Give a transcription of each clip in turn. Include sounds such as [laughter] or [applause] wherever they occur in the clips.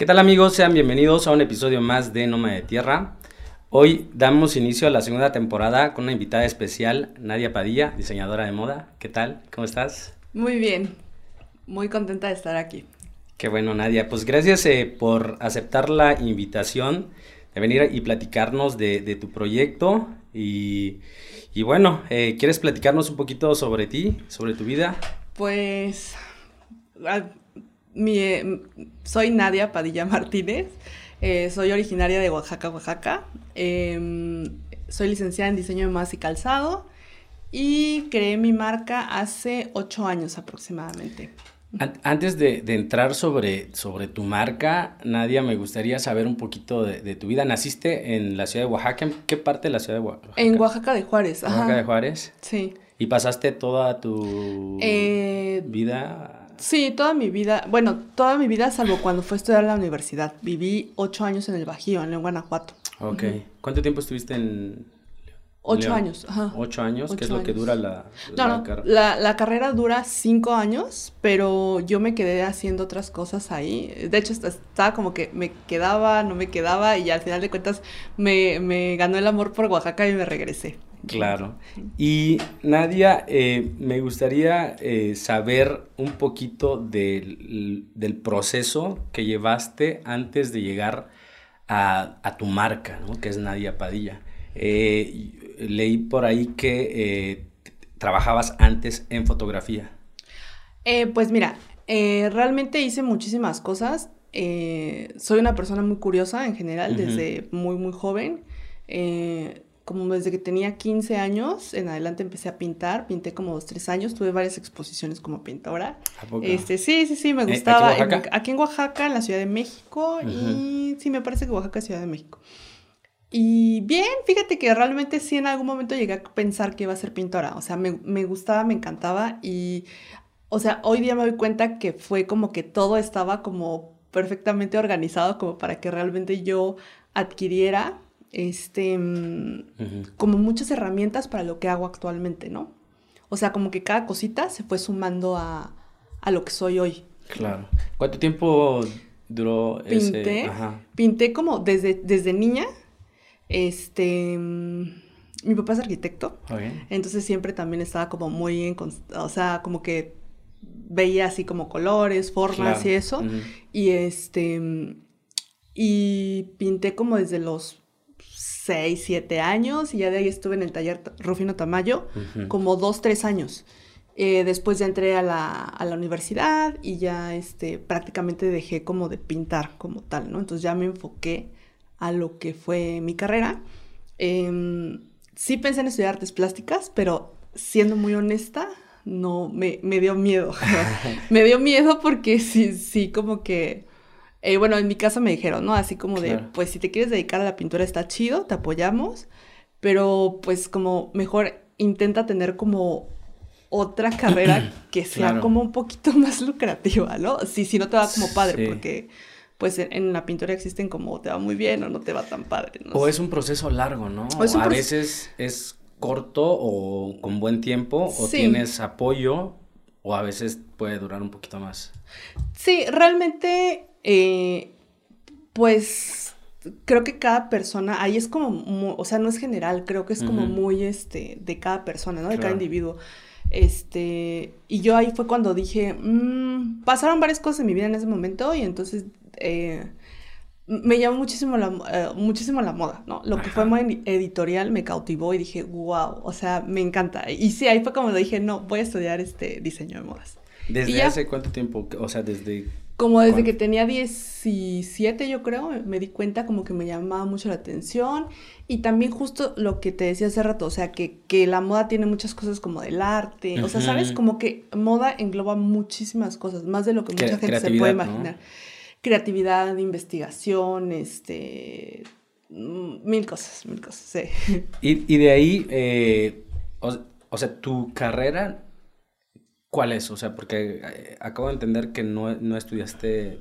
¿Qué tal amigos? Sean bienvenidos a un episodio más de Noma de Tierra. Hoy damos inicio a la segunda temporada con una invitada especial, Nadia Padilla, diseñadora de moda. ¿Qué tal? ¿Cómo estás? Muy bien, muy contenta de estar aquí. Qué bueno, Nadia. Pues gracias eh, por aceptar la invitación de venir y platicarnos de, tu proyecto. Y, bueno, eh, ¿quieres platicarnos un poquito sobre ti, sobre tu vida? Pues mi, eh, soy Nadia Padilla Martínez, eh, soy originaria de Oaxaca, Oaxaca. Em, soy licenciada en diseño de modas y calzado y creé mi marca hace ocho años aproximadamente. Antes de, entrar sobre, sobre, tu marca, Nadia, me gustaría saber un poquito de, tu vida. ¿Naciste en la ciudad de Oaxaca? ¿En qué parte de la ciudad de Oaxaca? En Oaxaca de Juárez. Oaxaca de Juárez. Sí. ¿Y pasaste toda tu eh, vida Sí, toda mi vida, bueno, toda mi vida salvo cuando fue a estudiar en la universidad. Viví ocho años en el Bajío, en León, Guanajuato. Ok. ¿Cuánto tiempo estuviste en Ocho años, ajá. Ocho años, ¿qué es lo que dura la, la carrera? La, la, carrera dura cinco años, pero yo me quedé haciendo otras cosas ahí. De hecho, estaba como que me quedaba, no me quedaba, y al final de cuentas me, me ganó el amor por Oaxaca y me regresé. Claro. Y Nadia, eh, me gustaría eh, saber un poquito del, proceso que llevaste antes de llegar a, tu marca, ¿no? que es Nadia Padilla. Eh, leí por ahí que trabajabas antes en fotografía. pues mira, realmente hice muchísimas cosas. soy una persona muy curiosa en general, desde muy, muy joven como desde que tenía 15 años en adelante empecé a pintar, pinté como dos, tres años, tuve varias exposiciones como pintora. Este, sí, sí, sí, me eh, gustaba. ¿Aquí en Oaxaca? En, la Ciudad de México, y sí, me parece que Oaxaca es Ciudad de México. Y bien, fíjate que realmente sí en algún momento llegué a pensar que iba a ser pintora, o sea, me, me gustaba, me encantaba y, o sea, hoy día me doy cuenta que fue como que todo estaba como perfectamente organizado como para que realmente yo adquiriera este, mm, como muchas herramientas para lo que hago actualmente, ¿no? O sea, como que cada cosita se fue sumando a, a lo que soy hoy. Claro. ¿Cuánto tiempo duró pinté, ese? Pinté como desde, desde niña. Este, mm, mi papá es arquitecto. Entonces siempre también estaba como muy en, o sea, como que veía así como colores, formas y eso. Y este, mm, y pinté como desde los 6, 7 años y ya de ahí estuve en el taller Rufino Tamayo como 2, 3 años. Eh, después ya entré a la, a la, universidad y ya este, prácticamente dejé como de pintar como tal, ¿no? Entonces ya me enfoqué a lo que fue mi carrera. Em, sí pensé en estudiar artes plásticas, pero siendo muy honesta, no, me, me dio miedo. [laughs] me dio miedo porque sí, sí, como que eh, bueno, en mi caso me dijeron, ¿no? Así como de, pues si te quieres dedicar a la pintura está chido, te apoyamos, pero pues como mejor intenta tener como otra [clears throat] carrera que sea como un poquito [laughs] más lucrativa, ¿no? Sí, si no te va como padre, porque pues en, la pintura existen como te va muy bien o no te va tan padre. ¿no? O es un proceso largo, ¿no? O, a veces es corto o con buen tiempo, o tienes apoyo, o a veces puede durar un poquito más. Sí, realmente eh, pues creo que cada persona, ahí es como, o sea, no es general, creo que es como muy, este, de cada persona, ¿no? De cada individuo. Este, y yo ahí fue cuando dije, mm, pasaron varias cosas en mi vida en ese momento y entonces eh, me llamó muchísimo la, eh, muchísimo la moda, ¿no? Lo que fue muy editorial me cautivó y dije, wow, o sea, me encanta. Y sí, ahí fue como dije, no, voy a estudiar este diseño de modas. ¿Desde hace cuánto tiempo? O sea, desde como desde que tenía 17, yo creo, me di cuenta como que me llamaba mucho la atención. Y también justo lo que te decía hace rato, o sea, que, la moda tiene muchas cosas como del arte. O sea, ¿sabes? Como que moda engloba muchísimas cosas, más de lo que mucha gente se puede imaginar. Creatividad, investigación, este... Mm, mil cosas, mil cosas, sí. Y, de ahí, eh, o sea, tu carrera ¿Cuál es? O sea, porque eh, acabo de entender que no, estudiaste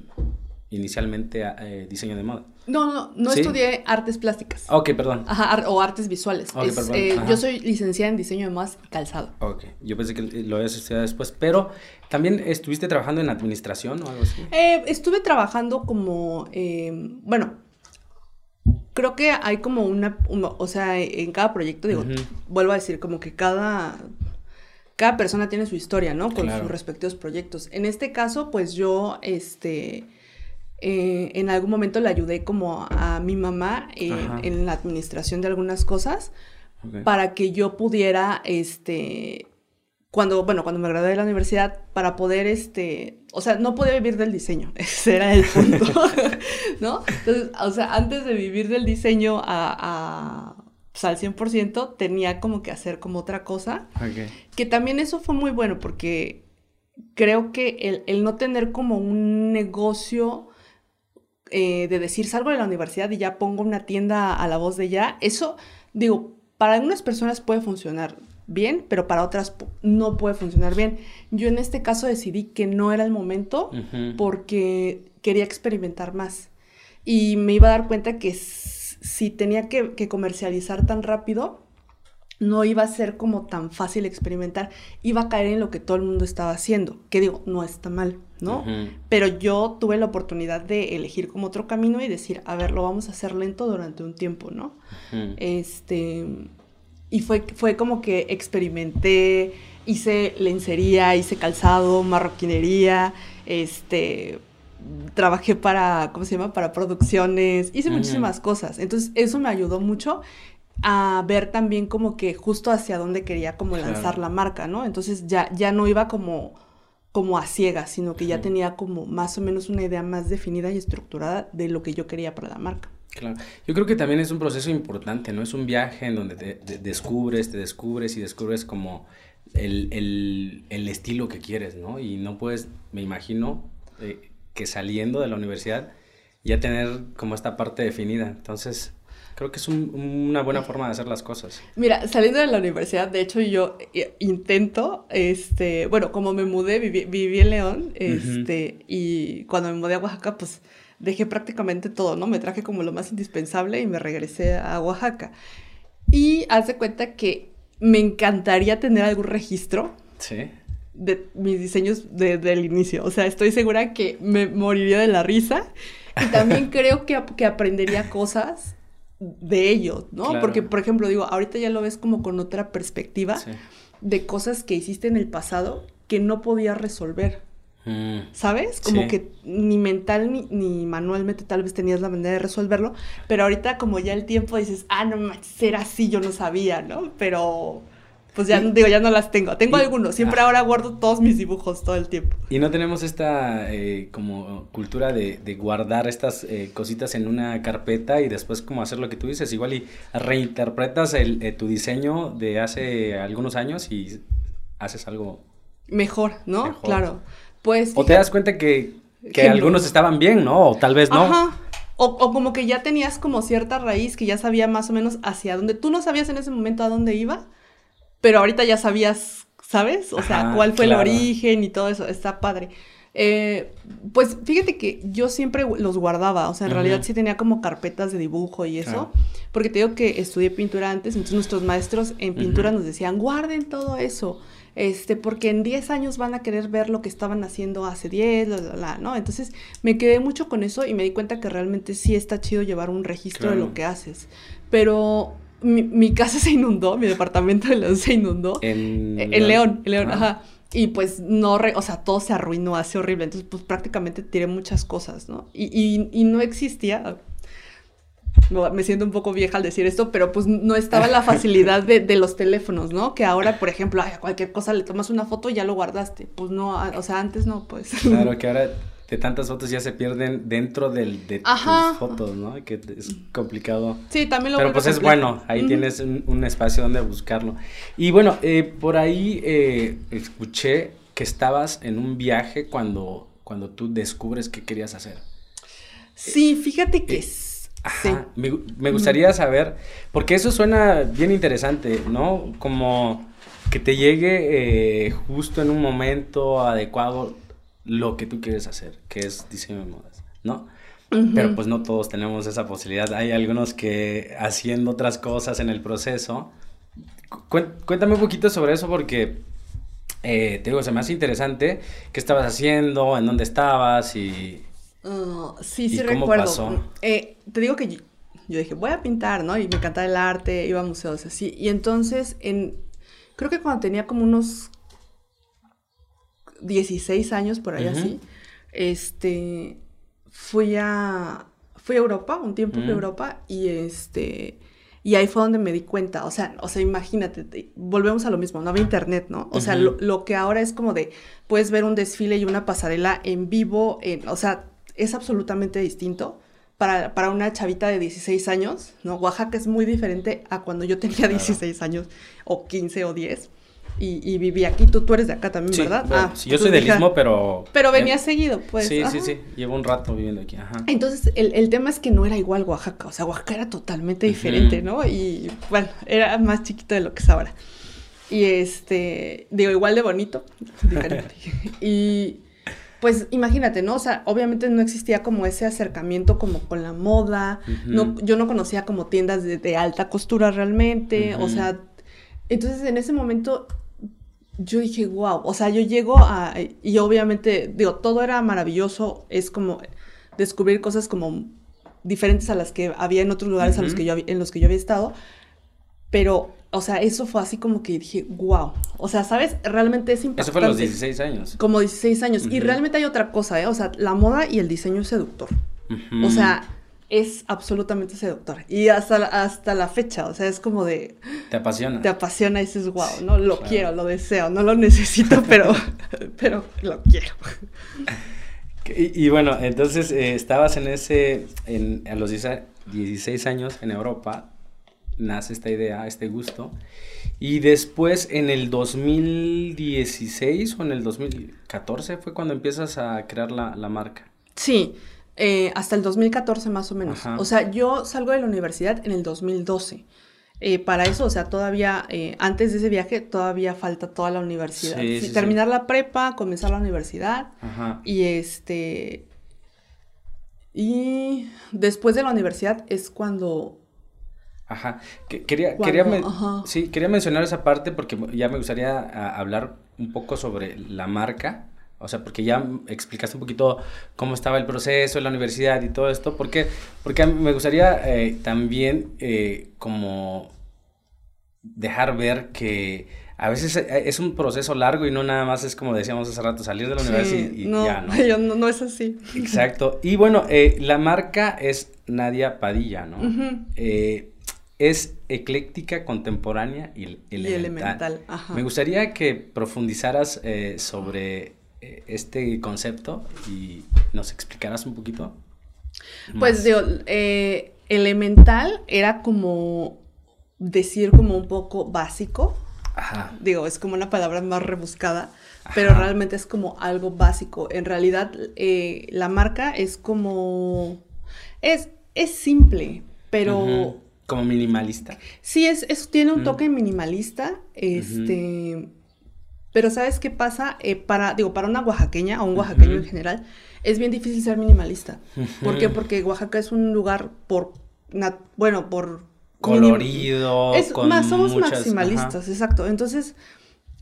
inicialmente eh, diseño de moda. No, no, no estudié artes plásticas. Ok, perdón. Ajá, o artes visuales. Eh, yo soy licenciada en diseño de modas y calzado. Ok, yo pensé que lo habías estudiado después, pero ¿también estuviste trabajando en administración o algo así? Eh, estuve trabajando como, bueno, creo que hay como una, o sea, en cada proyecto, digo, vuelvo a decir, como que cada cada persona tiene su historia, ¿no? Con sus respectivos proyectos. En este caso, pues yo, este, eh, en algún momento le ayudé como a, mi mamá eh, en la administración de algunas cosas para que yo pudiera, este, cuando, bueno, cuando me gradué de la universidad, para poder, este, o sea, no podía vivir del diseño, [laughs] ese era el punto, [laughs] ¿no? Entonces, o sea, antes de vivir del diseño a pues, al 100%, tenía como que hacer como otra cosa. Que también eso fue muy bueno porque creo que el, no tener como un negocio eh, de decir salgo de la universidad y ya pongo una tienda a la voz de ya, eso, digo, para algunas personas puede funcionar bien, pero para otras no puede funcionar bien. Yo en este caso decidí que no era el momento porque quería experimentar más y me iba a dar cuenta que si tenía que, comercializar tan rápido, no iba a ser como tan fácil experimentar, iba a caer en lo que todo el mundo estaba haciendo, que digo, no está mal, ¿no? Pero yo tuve la oportunidad de elegir como otro camino y decir, a ver, lo vamos a hacer lento durante un tiempo, ¿no? Este, y fue, fue como que experimenté, hice lencería, hice calzado, marroquinería, este, trabajé para, ¿cómo se llama? Para producciones, hice muchísimas cosas. Entonces, eso me ayudó mucho a ver también como que justo hacia dónde quería como lanzar la marca, ¿no? Entonces ya, ya no iba como, como a ciegas, sino que ya tenía como más o menos una idea más definida y estructurada de lo que yo quería para la marca. Claro, yo creo que también es un proceso importante, ¿no? Es un viaje en donde te, descubres, te descubres y descubres como el, el, el, estilo que quieres, ¿no? Y no puedes, me imagino, eh, que saliendo de la universidad ya tener como esta parte definida. Entonces, creo que es una buena forma de hacer las cosas. Mira, saliendo de la universidad, de hecho yo eh, intento, este, bueno, como me mudé, viví, en León, este, y cuando me mudé a Oaxaca, pues dejé prácticamente todo, ¿no? Me traje como lo más indispensable y me regresé a Oaxaca. Y haz de cuenta que me encantaría tener algún registro. Sí de mis diseños desde el inicio. O sea, estoy segura que me moriría de la risa y también [laughs] creo que, que aprendería cosas de ellos, ¿no? Porque, por ejemplo, digo, ahorita ya lo ves como con otra perspectiva de cosas que hiciste en el pasado que no podías resolver. Mm. ¿Sabes? Como que ni mental ni, ni, manualmente tal vez tenías la manera de resolverlo, pero ahorita como ya el tiempo dices, ah, no, será así, yo no sabía, ¿no? Pero pues ya digo, ya no las tengo. Tengo algunos, siempre ahora guardo todos mis dibujos todo el tiempo. Y no tenemos esta eh, como cultura de, guardar estas eh, cositas en una carpeta y después como hacer lo que tú dices, igual y reinterpretas el, eh, tu diseño de hace algunos años y haces algo mejor, ¿no? Claro. Pues o te das cuenta que, que algunos estaban bien, ¿no? O tal vez no. Ajá. O, o, como que ya tenías como cierta raíz que ya sabía más o menos hacia dónde. Tú no sabías en ese momento a dónde iba, pero ahorita ya sabías, ¿sabes? O sea, cuál fue el origen y todo eso, está padre. Eh, pues fíjate que yo siempre los guardaba, o sea, en realidad sí tenía como carpetas de dibujo y eso, porque te digo que estudié pintura antes, entonces nuestros maestros en pintura nos decían, guarden todo eso, este, porque en 10 años van a querer ver lo que estaban haciendo hace 10, ¿no? Entonces me quedé mucho con eso y me di cuenta que realmente sí está chido llevar un registro de lo que haces, pero mi, casa se inundó, mi departamento de León se inundó. En, en León, en León, ajá. Y pues no, o sea, todo se arruinó, hace horrible. Entonces, pues prácticamente tiré muchas cosas, ¿no? Y, y, no existía, me siento un poco vieja al decir esto, pero pues no estaba la facilidad de, de, los teléfonos, ¿no? Que ahora, por ejemplo, a cualquier cosa le tomas una foto y ya lo guardaste. Pues no, o sea, antes no, pues. Claro, que ahora de tantas fotos ya se pierden dentro del, de tus fotos, ¿no? Que es complicado. Sí, también lo Pero pues es bueno, ahí tienes un, espacio donde buscarlo. Y bueno, eh, por ahí eh, escuché que estabas en un viaje cuando, cuando tú descubres qué querías hacer. Sí, fíjate que... Eh, sí. me, me gustaría saber, porque eso suena bien interesante, ¿no? Como que te llegue justo en un momento adecuado lo que tú quieres hacer, que es diseño de modas. ¿no? Pero pues no todos tenemos esa posibilidad. Hay algunos que haciendo otras cosas en el proceso. Cuéntame un poquito sobre eso porque eh, te digo, se me hace interesante. ¿Qué estabas haciendo? ¿En dónde estabas? Y, uh, sí, sí cómo recuerdo. Pasó? Eh, te digo que yo, dije, voy a pintar, ¿no? Y me encantaba el arte, iba a museos así. Y entonces, en, creo que cuando tenía como unos 16 años, por ahí así, este, fui a, fui a Europa, un tiempo fui a Europa y este y ahí fue donde me di cuenta, o sea, o sea, imagínate, volvemos a lo mismo, no había internet, ¿no? O sea, lo, que ahora es como de, puedes ver un desfile y una pasarela en vivo, en, o sea, es absolutamente distinto. Para, para, una chavita de 16 años, ¿no? Oaxaca es muy diferente a cuando yo tenía 16 años, o 15 o 10 y, viví aquí. Tú, tú eres de acá también, ¿verdad? ah, sí, yo soy del Istmo, pero... Pero venía seguido, pues. Sí, sí, sí. Llevo un rato viviendo aquí, ajá. Entonces, el, el, tema es que no era igual Oaxaca. O sea, Oaxaca era totalmente diferente, ¿no? Y, bueno, era más chiquito de lo que es ahora. Y, este, digo, igual de bonito, diferente. [laughs] y... Pues imagínate, ¿no? O sea, obviamente no existía como ese acercamiento como con la moda, no, yo no conocía como tiendas de, alta costura realmente, o sea, entonces en ese momento yo dije, wow, o sea, yo llego a, y obviamente, digo, todo era maravilloso, es como descubrir cosas como diferentes a las que había en otros lugares a los que yo, en los que yo había estado, pero, o sea, eso fue así como que dije, wow, o sea, ¿sabes? Realmente es impactante. Eso fue a los 16 años. Como 16 años, y realmente hay otra cosa, ¿eh? O sea, la moda y el diseño es seductor. O sea, es absolutamente seductor. Y hasta, hasta la fecha, o sea, es como de... Te apasiona. Te apasiona y dices, wow, no lo quiero, lo deseo, no lo necesito, [laughs] pero, pero lo quiero. Y, bueno, entonces eh, estabas en ese, en, a los 16 años en Europa, nace esta idea, este gusto. Y después en el 2016 o en el 2014 fue cuando empiezas a crear la, la marca. Sí, eh, hasta el 2014 más o menos. O sea, yo salgo de la universidad en el 2012. Eh, para eso, o sea, todavía, eh, antes de ese viaje, todavía falta toda la universidad. terminar la prepa, comenzar la universidad. Y este. Y después de la universidad es cuando. Ajá. quería, quería, Sí, quería mencionar esa parte porque ya me gustaría hablar un poco sobre la marca. O sea, porque ya explicaste un poquito cómo estaba el proceso en la universidad y todo esto. ¿Por qué? Porque me gustaría eh, también eh, como dejar ver que a veces eh, es un proceso largo y no nada más es como decíamos hace rato, salir de la universidad y, [laughs] ya, ¿no? no, es así. Exacto. Y bueno, la marca es Nadia Padilla, ¿no? es ecléctica, contemporánea y elemental. Me gustaría que profundizaras sobre este concepto y nos explicarás un poquito. Pues digo, eh, elemental era como decir como un poco básico. Ajá. Digo, es como una palabra más rebuscada, pero realmente es como algo básico. En realidad, eh, la marca es como... Es, es simple, pero... Como minimalista. Sí, es, eso tiene un toque minimalista. Este... Pero ¿sabes qué pasa? Eh, para, digo, para una oaxaqueña o un oaxaqueño en general, es bien difícil ser minimalista. ¿Por qué? Porque Oaxaca es un lugar por, bueno, por... Colorido. Es más, somos maximalistas, exacto. Entonces,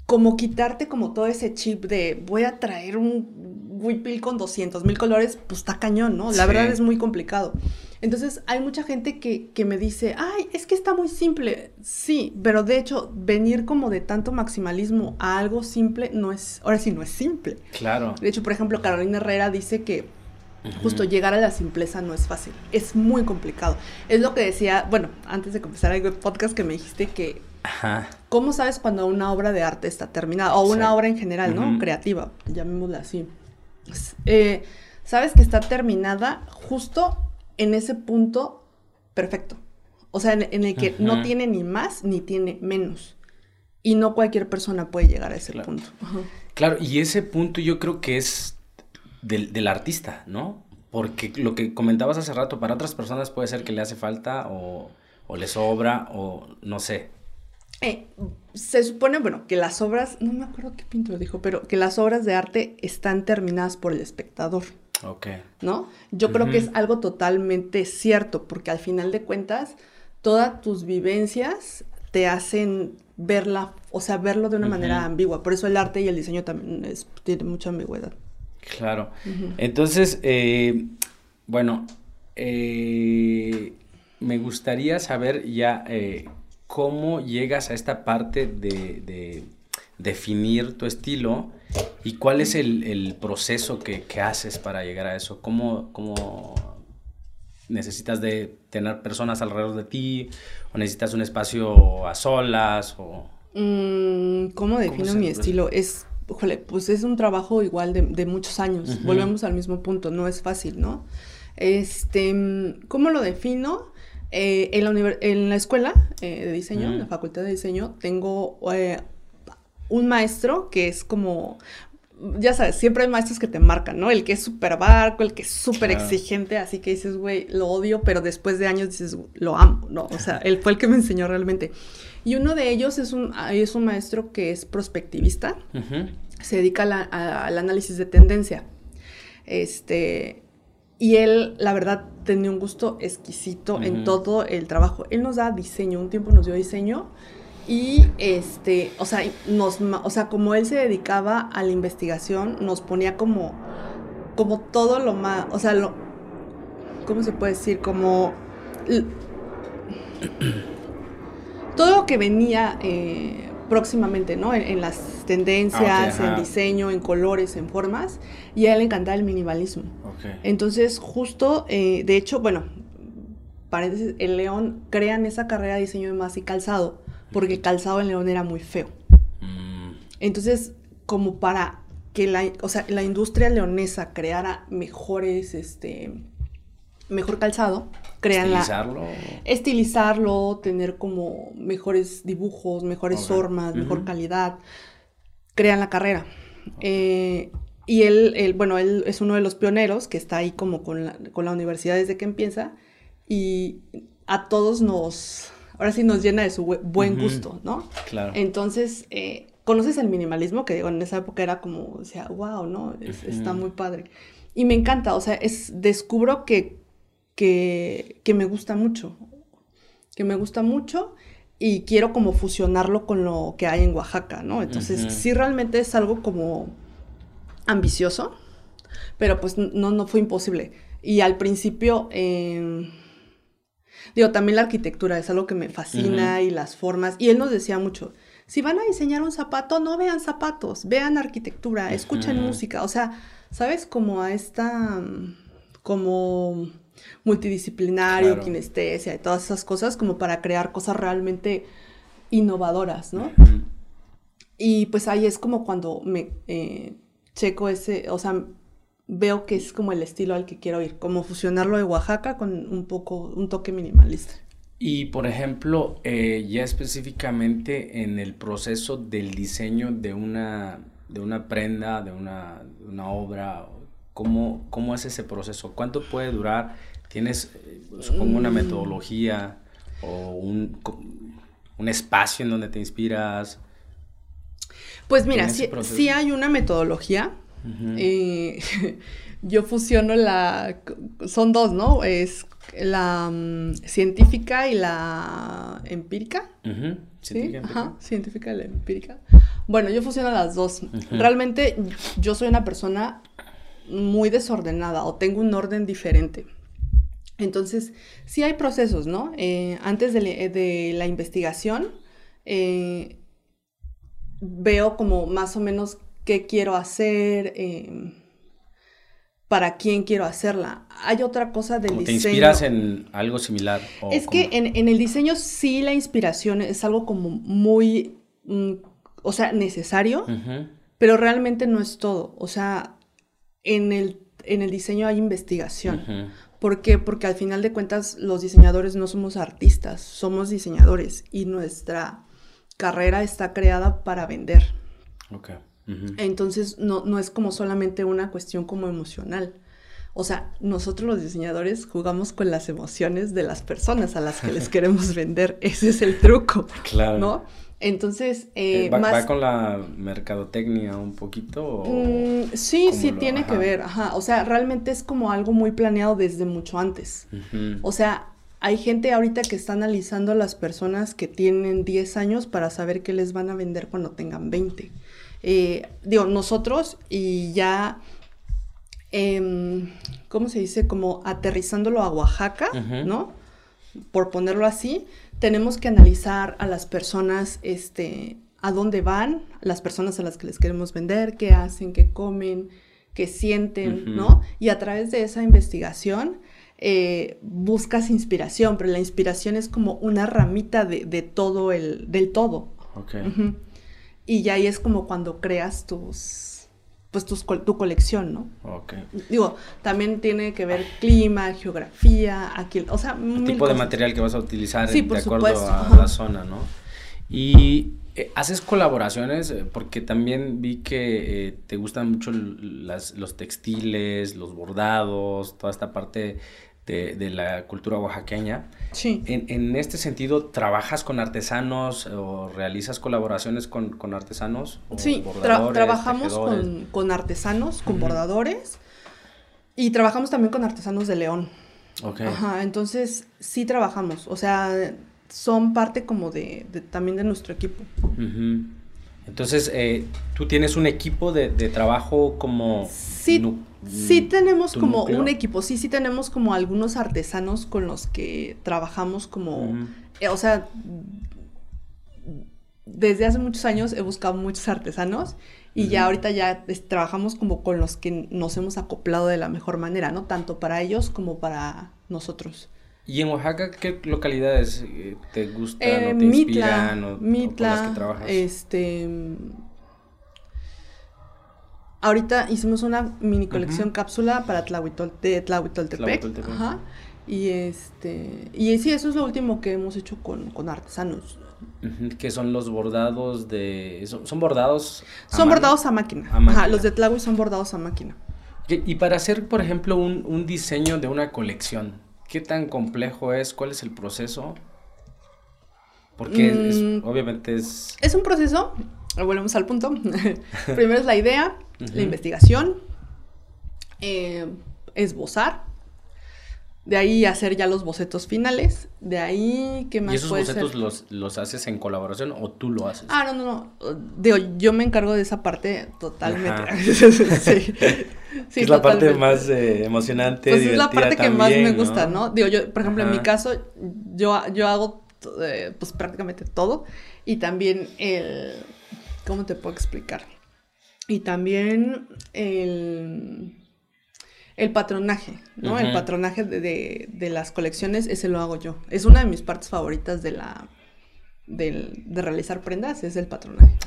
como quitarte como todo ese chip de voy a traer un huipil con 200 mil colores, pues está cañón, ¿no? La verdad es muy complicado. Entonces hay mucha gente que, que, me dice, ay, es que está muy simple. Sí, pero de hecho venir como de tanto maximalismo a algo simple no es, ahora sí no es simple. Claro. De hecho, por ejemplo, Carolina Herrera dice que justo llegar a la simpleza no es fácil, es muy complicado. Es lo que decía, bueno, antes de comenzar el podcast que me dijiste que... Ajá. ¿Cómo sabes cuando una obra de arte está terminada? O una obra en general, ¿no? Creativa, llamémosla así. Eh, sabes que está terminada justo en ese punto perfecto. O sea, en, el que no tiene ni más ni tiene menos. Y no cualquier persona puede llegar a ese punto. [laughs] Claro, y ese punto yo creo que es del, artista, ¿no? Porque lo que comentabas hace rato, para otras personas puede ser que le hace falta o, le sobra o no sé. Eh, se supone, bueno, que las obras, no me acuerdo qué pintor dijo, pero que las obras de arte están terminadas por el espectador. Ok. ¿No? Yo creo que es algo totalmente cierto, porque al final de cuentas, todas tus vivencias te hacen verla, o sea, verlo de una manera ambigua. Por eso el arte y el diseño también es, tiene mucha ambigüedad. Claro. Entonces, eh, bueno, eh, me gustaría saber ya eh, cómo llegas a esta parte de, definir tu estilo y cuál es el, proceso que, haces para llegar a eso. ¿Cómo, ¿Cómo, necesitas de tener personas alrededor de ti o necesitas un espacio a solas o... Mm, ¿Cómo defino mi estilo? Es, pues es un trabajo igual de, muchos años. Volvemos al mismo punto, no es fácil, ¿no? Este, ¿cómo lo defino? Eh, en, la en, la escuela eh, de diseño, en la facultad de diseño, tengo eh, un maestro que es como, ya sabes, siempre hay maestros que te marcan, ¿no? El que es súper barco, el que es súper exigente, así que dices, güey, lo odio, pero después de años dices, lo amo, ¿no? O sea, él fue el que me enseñó realmente. Y uno de ellos es un, es un maestro que es prospectivista, se dedica al análisis de tendencia. Este, y él, la verdad, tenía un gusto exquisito en todo el trabajo. Él nos da diseño, un tiempo nos dio diseño. Y este, o sea, nos, o sea, como él se dedicaba a la investigación, nos ponía como, como todo lo más, o sea, lo, ¿cómo se puede decir? Como todo lo que venía eh, próximamente, ¿no? En, las tendencias, en diseño, en colores, en formas. Y a él le encantaba el minimalismo. Entonces, justo, eh, de hecho, bueno, paréntesis, el León crean esa carrera de diseño de masa y calzado, porque el calzado en León era muy feo. Mm. Entonces, como para que la, o sea, la industria leonesa creara mejores, este, mejor calzado, crean estilizarlo. estilizarlo, tener como mejores dibujos, mejores formas, mejor calidad, crean la carrera. Eh, y él, bueno, él es uno de los pioneros que está ahí como con la, con la universidad desde que empieza y a todos nos, ahora sí nos llena de su buen gusto, ¿no? Claro. Entonces, eh, conoces el minimalismo, que digo, en esa época era como, o sea, wow, ¿no? Está muy padre. Y me encanta, o sea, es, descubro que que, me gusta mucho, que me gusta mucho y quiero como fusionarlo con lo que hay en Oaxaca, ¿no? Entonces, sí realmente es algo como ambicioso, pero pues no, no fue imposible. Y al principio, em, digo, también la arquitectura es algo que me fascina y las formas. Y él nos decía mucho, si van a diseñar un zapato, no vean zapatos, vean arquitectura, escuchen música. O sea, ¿sabes? Como a esta, como multidisciplinario, kinestesia y todas esas cosas como para crear cosas realmente innovadoras, ¿no? Y pues ahí es como cuando me eh, checo ese, o sea, veo que es como el estilo al que quiero ir, como fusionarlo de Oaxaca con un poco, un toque minimalista. Y por ejemplo, eh, ya específicamente en el proceso del diseño de una, de una prenda, de una, una obra, ¿cómo, ¿cómo es ese proceso? ¿Cuánto puede durar ¿Tienes, eh, supongo, una mm. metodología o un, espacio en donde te inspiras? Pues mira, sí, hay una metodología. Eh, [laughs] yo fusiono la... Son dos, ¿no? Es la mm, científica y la empírica. Científica, Ajá, científica y la empírica. Bueno, yo fusiono las dos. Realmente yo soy una persona muy desordenada o tengo un orden diferente. Entonces, sí hay procesos, ¿no? Eh, antes de, la investigación, eh, veo como más o menos qué quiero hacer, em, para quién quiero hacerla. Hay otra cosa del diseño. ¿Te inspiras en algo similar? es que en, el diseño sí la inspiración es algo como muy, mm, o sea, necesario, pero realmente no es todo. O sea, en el, en el diseño hay investigación. ¿Por qué? Porque al final de cuentas los diseñadores no somos artistas, somos diseñadores y nuestra carrera está creada para vender. Entonces no, no es como solamente una cuestión como emocional. O sea, nosotros los diseñadores jugamos con las emociones de las personas a las que les [laughs] queremos vender. Ese es el truco. Claro. ¿No? Entonces, eh, ¿Va, con la mercadotecnia un poquito? Mm, sí, sí, tiene que ver, ajá. O sea, realmente es como algo muy planeado desde mucho antes. O sea, hay gente ahorita que está analizando a las personas que tienen 10 años para saber qué les van a vender cuando tengan 20. Eh, digo, nosotros y ya, em, ¿cómo se dice? Como aterrizándolo a Oaxaca, ¿no? Por ponerlo así, tenemos que analizar a las personas, este, a dónde van, las personas a las que les queremos vender, qué hacen, qué comen, qué sienten, ¿no? Y a través de esa investigación eh, buscas inspiración, pero la inspiración es como una ramita de, todo el, del todo. Y ya ahí es como cuando creas tus, pues tus, tu colección, ¿no? Digo, también tiene que ver clima, geografía, aquí, o sea, el tipo de material que vas a utilizar de acuerdo a la zona, ¿no? Y eh, ¿Haces colaboraciones? Eh, porque también vi que te gustan mucho los textiles, los bordados, toda esta parte de, la cultura oaxaqueña. Sí. En, este sentido, ¿trabajas con artesanos o realizas colaboraciones con, artesanos? sí, trabajamos con, artesanos, con bordadores y trabajamos también con artesanos de León. Ok. Ajá, entonces sí trabajamos, o sea, son parte como de, también de nuestro equipo. Entonces, eh, ¿tú tienes un equipo de, trabajo como... Sí, sí tenemos como un equipo, sí, sí tenemos como algunos artesanos con los que trabajamos como... Eh, o sea, desde hace muchos años he buscado muchos artesanos y ya ahorita ya trabajamos como con los que nos hemos acoplado de la mejor manera, ¿no? Tanto para ellos como para nosotros. ¿Y en Oaxaca qué localidades eh, te gustan o te Mitla, inspiran o, Mitla, las que trabajas? Este ahorita hicimos una mini colección cápsula para Tlahuitol, de Tlahuitoltepec. Ajá. Y este y sí, eso es lo último que hemos hecho con, artesanos. Que son los bordados de son, bordados son bordados a máquina. Ajá, los de Tlahui son bordados a máquina. Y para hacer, por ejemplo, un, un diseño de una colección, ¿Qué tan complejo es? ¿Cuál es el proceso? Porque mm. obviamente es... Es un proceso, volvemos al punto. [laughs] Primero es la idea, la investigación, eh, esbozar, de ahí hacer ya los bocetos finales, de ahí, ¿qué más ¿Y esos bocetos Los, los haces en colaboración o tú lo haces? Ah, no, no, no, digo, yo me encargo de esa parte totalmente. [laughs] sí. [laughs] es la parte más eh, emocionante. Pues es la parte que más me gusta, ¿no? Digo, yo, por ejemplo, en mi caso, yo, yo hago eh, pues prácticamente todo. Y también el. ¿Cómo te puedo explicar? Y también el. El patronaje, ¿no? El patronaje de, de, las colecciones, ese lo hago yo. Es una de mis partes favoritas de la. de realizar prendas, es el patronaje.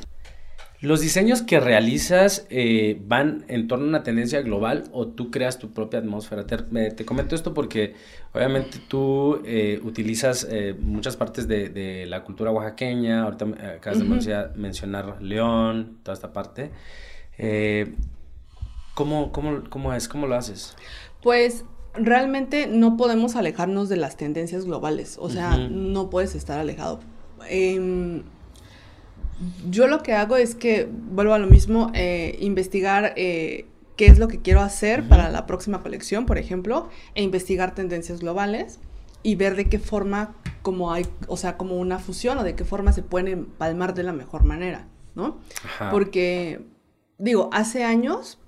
¿Los diseños que realizas eh, van en torno a una tendencia global o tú creas tu propia atmósfera? Te, comento esto porque obviamente tú eh, utilizas eh, muchas partes de, la cultura oaxaqueña, ahorita acabas de mencionar León, toda esta parte. ¿Cómo, cómo, es? ¿Cómo lo haces? Pues realmente no podemos alejarnos de las tendencias globales, o sea, no puedes estar alejado. Em, yo lo que hago es que, vuelvo a lo mismo, eh, investigar eh, qué es lo que quiero hacer para la próxima colección, por ejemplo, e investigar tendencias globales y ver de qué forma, como hay, o sea, como una fusión o de qué forma se pueden empalmar de la mejor manera, ¿no? Porque, digo, hace años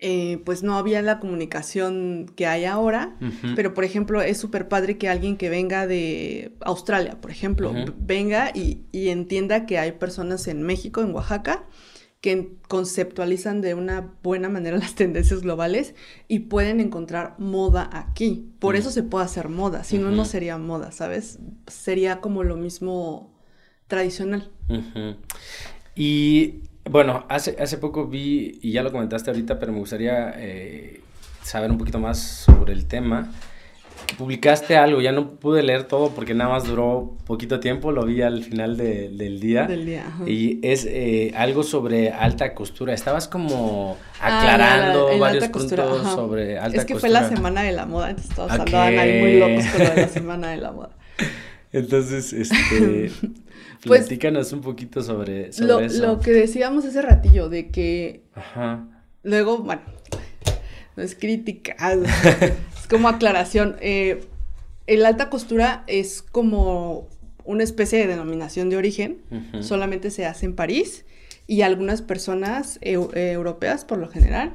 eh, pues no había la comunicación que hay ahora, pero por ejemplo es súper padre que alguien que venga de Australia, por ejemplo, venga y, entienda que hay personas en México, en Oaxaca, que conceptualizan de una buena manera [laughs] las tendencias globales y pueden encontrar moda aquí. Por eso se puede hacer moda, si no, no sería moda, ¿sabes? Sería como lo mismo tradicional. Y bueno, hace, hace poco vi, y ya lo comentaste ahorita, pero me gustaría eh, saber un poquito más sobre el tema. Publicaste algo, ya no pude leer todo porque nada más duró poquito tiempo, lo vi al final del día. Del día, Y es eh, algo sobre alta costura. Estabas como ah, aclarando varios puntos sobre alta costura. Es que fue la semana de la moda, entonces todos andaban ahí muy locos con lo de la semana de la moda. [laughs] Entonces, este, [laughs] pues, platícanos un poquito sobre, lo, eso. Lo que decíamos hace ratillo, de que Ajá. luego, bueno, no es crítica, [laughs] es como aclaración. Eh, el alta costura es como una especie de denominación de origen, solamente se hace en París y algunas personas europeas, por lo general,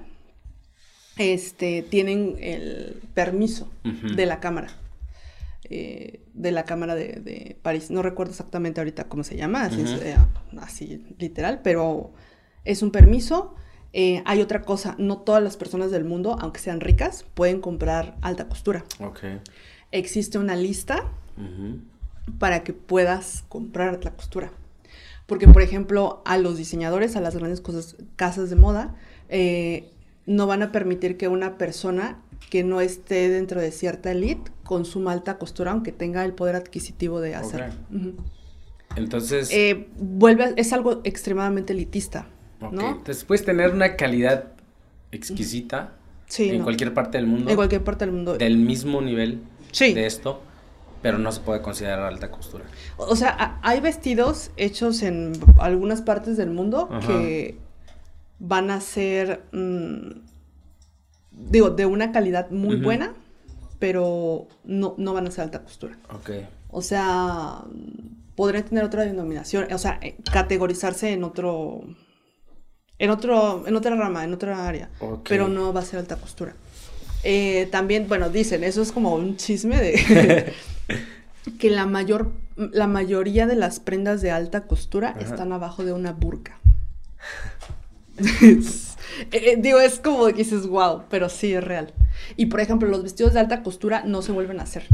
este, tienen el permiso de la Cámara. Eh, de la Cámara de, París. No recuerdo exactamente ahorita cómo se llama, así, literal, pero es un permiso. Eh, hay otra cosa, no todas las personas del mundo, aunque sean ricas, pueden comprar alta costura. Existe una lista para que puedas comprar alta costura. Porque, por ejemplo, a los diseñadores, a las grandes cosas, casas de moda, eh, no van a permitir que una persona que no esté dentro de cierta elite consuma alta costura, aunque tenga el poder adquisitivo de hacerlo. Entonces... Eh, vuelve, es algo extremadamente elitista, ¿no? Entonces puedes tener una calidad exquisita en cualquier parte del mundo. En cualquier parte del mundo. Del mismo nivel de esto, pero no se puede considerar alta costura. O sea, hay vestidos hechos en algunas partes del mundo que van a ser, mm, digo, de una calidad muy buena, pero no, no van a ser alta costura. Ok. O sea, podrían tener otra denominación, o sea, eh, categorizarse en otro, en otro, en otra rama, en otra área, pero no va a ser alta costura. Eh, también, bueno, dicen, eso es como un chisme de [laughs] que la mayor, la mayoría de las prendas de alta costura están abajo de una burka. [laughs] Eh, eh, digo, es como que dices, wow, pero sí es real. Y por ejemplo, los vestidos de alta costura no se vuelven a hacer.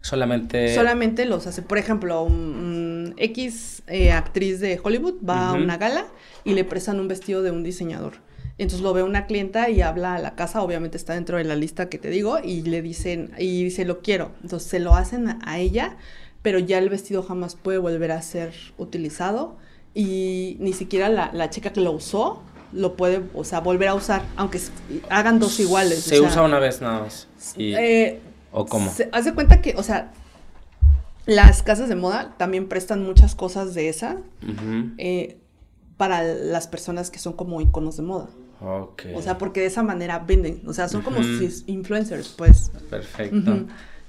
Solamente. Solamente los hace. Por ejemplo, un, X eh, actriz de Hollywood va a una gala y le prestan un vestido de un diseñador. Entonces lo ve una clienta y habla a la casa, obviamente está dentro de la lista que te digo, y le dicen, y dice, lo quiero. Entonces se lo hacen a ella, pero ya el vestido jamás puede volver a ser utilizado y ni siquiera la, la chica que lo usó lo puede, o sea, volver a usar, aunque hagan dos iguales. Se usa una vez nada más. Eh, ¿O cómo? Se, hace cuenta que, o sea, las casas de moda también prestan muchas cosas de esa eh, para las personas que son como iconos de moda. Okay. O sea, porque de esa manera venden. O sea, son como influencers, pues. Perfecto.